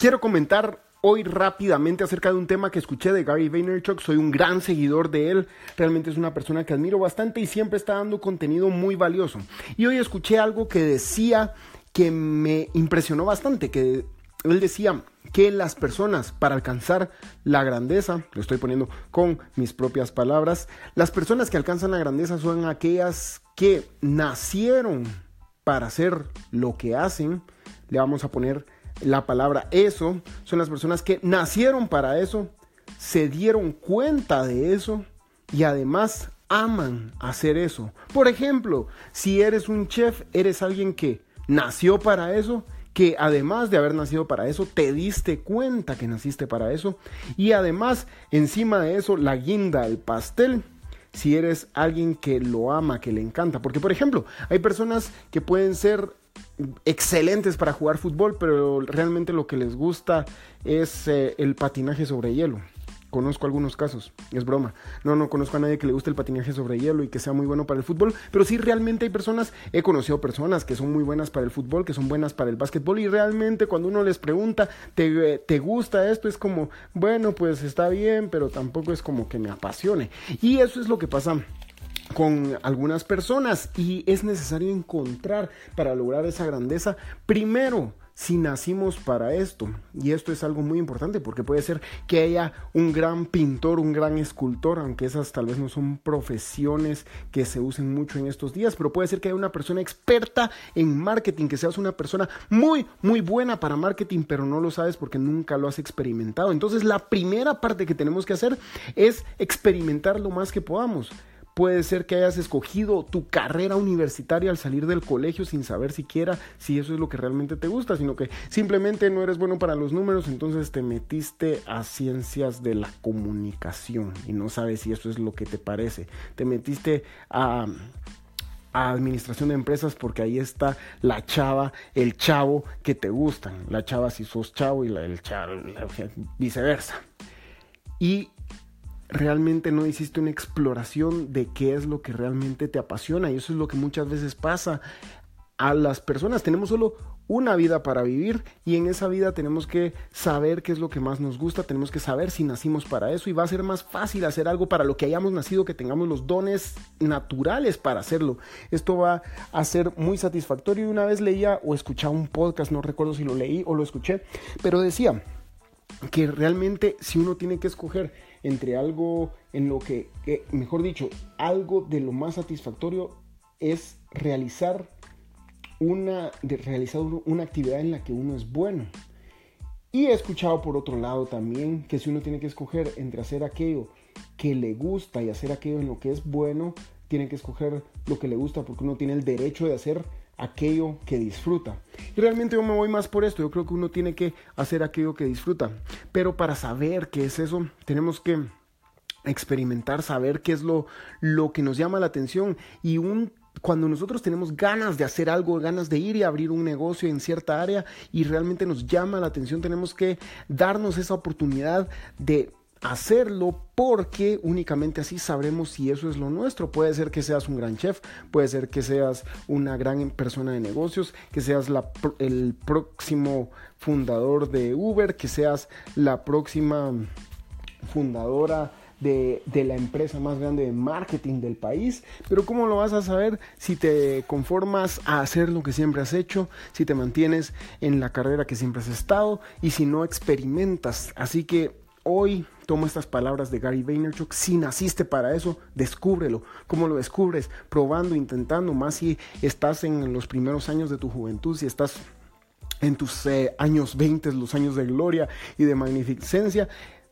quiero comentar hoy rápidamente acerca de un tema que escuché de Gary Vaynerchuk. Soy un gran seguidor de él. Realmente es una persona que admiro bastante y siempre está dando contenido muy valioso. Y hoy escuché algo que decía que me impresionó bastante, que él decía que las personas para alcanzar la grandeza, lo estoy poniendo con mis propias palabras, las personas que alcanzan la grandeza son aquellas que nacieron para hacer lo que hacen. Le vamos a poner la palabra eso. Son las personas que nacieron para eso, se dieron cuenta de eso y además aman hacer eso. Por ejemplo, si eres un chef, eres alguien que nació para eso que además de haber nacido para eso, te diste cuenta que naciste para eso. Y además, encima de eso, la guinda, el pastel, si eres alguien que lo ama, que le encanta. Porque, por ejemplo, hay personas que pueden ser excelentes para jugar fútbol, pero realmente lo que les gusta es eh, el patinaje sobre hielo. Conozco algunos casos, es broma. No, no conozco a nadie que le guste el patinaje sobre hielo y que sea muy bueno para el fútbol, pero sí realmente hay personas, he conocido personas que son muy buenas para el fútbol, que son buenas para el básquetbol y realmente cuando uno les pregunta, ¿te, te gusta esto? Es como, bueno, pues está bien, pero tampoco es como que me apasione. Y eso es lo que pasa con algunas personas y es necesario encontrar para lograr esa grandeza primero si nacimos para esto. Y esto es algo muy importante porque puede ser que haya un gran pintor, un gran escultor, aunque esas tal vez no son profesiones que se usen mucho en estos días, pero puede ser que haya una persona experta en marketing, que seas una persona muy, muy buena para marketing, pero no lo sabes porque nunca lo has experimentado. Entonces la primera parte que tenemos que hacer es experimentar lo más que podamos. Puede ser que hayas escogido tu carrera universitaria al salir del colegio sin saber siquiera si eso es lo que realmente te gusta, sino que simplemente no eres bueno para los números, entonces te metiste a ciencias de la comunicación y no sabes si eso es lo que te parece. Te metiste a administración de empresas porque ahí está la chava, el chavo que te gustan, la chava si sos chavo y la, el chavo, viceversa. Y realmente no hiciste una exploración de qué es lo que realmente te apasiona y eso es lo que muchas veces pasa a las personas. Tenemos solo una vida para vivir y en esa vida tenemos que saber qué es lo que más nos gusta, tenemos que saber si nacimos para eso y va a ser más fácil hacer algo para lo que hayamos nacido, que tengamos los dones naturales para hacerlo. Esto va a ser muy satisfactorio y una vez leía o escuchaba un podcast, no recuerdo si lo leí o lo escuché, pero decía que realmente si uno tiene que escoger entre algo en lo que, mejor dicho, algo de lo más satisfactorio es realizar una, de realizar una actividad en la que uno es bueno. Y he escuchado por otro lado también que si uno tiene que escoger entre hacer aquello que le gusta y hacer aquello en lo que es bueno, tiene que escoger lo que le gusta porque uno tiene el derecho de hacer aquello que disfruta. Y realmente yo me voy más por esto, yo creo que uno tiene que hacer aquello que disfruta. Pero para saber qué es eso, tenemos que experimentar, saber qué es lo, lo que nos llama la atención y cuando nosotros tenemos ganas de hacer algo, ganas de ir y abrir un negocio en cierta área y realmente nos llama la atención, tenemos que darnos esa oportunidad de hacerlo porque únicamente así sabremos si eso es lo nuestro. Puede ser que seas un gran chef, puede ser que seas una gran persona de negocios, que seas el próximo fundador de Uber, que seas la próxima fundadora de, de, la empresa más grande de marketing del país. Pero ¿cómo lo vas a saber si te conformas a hacer lo que siempre has hecho, si te mantienes en la carrera que siempre has estado y si no experimentas? Así que hoy Toma estas palabras de Gary Vaynerchuk. Si naciste para eso, descúbrelo. ¿Cómo lo descubres? Probando, intentando, más si estás en los primeros años de tu juventud, si estás en tus eh, años 20, los años de gloria y de magnificencia.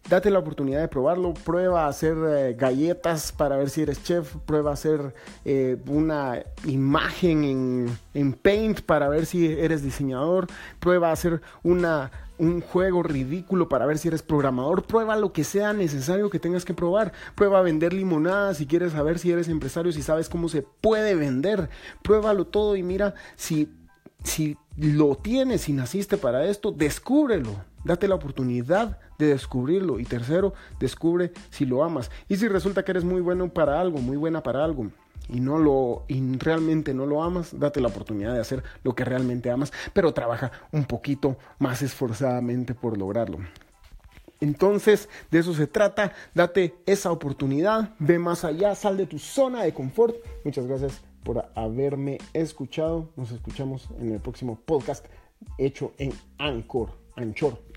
Date la oportunidad de probarlo, prueba a hacer eh, galletas para ver si eres chef, prueba a hacer eh, una imagen en, en Paint para ver si eres diseñador, prueba a hacer una un juego ridículo para ver si eres programador, prueba lo que sea necesario que tengas que probar, prueba a vender limonada si quieres saber si eres empresario, si sabes cómo se puede vender, pruébalo todo y mira si, si lo tienes, si naciste para esto, descúbrelo, date la oportunidad de descubrirlo y tercero, descubre si lo amas y si resulta que eres muy bueno para algo, muy buena para algo y no lo y realmente no lo amas, date la oportunidad de hacer lo que realmente amas, pero trabaja un poquito más esforzadamente por lograrlo. Entonces, de eso se trata, date esa oportunidad, ve más allá, sal de tu zona de confort. Muchas gracias por haberme escuchado. Nos escuchamos en el próximo podcast hecho en Anchor, Anchor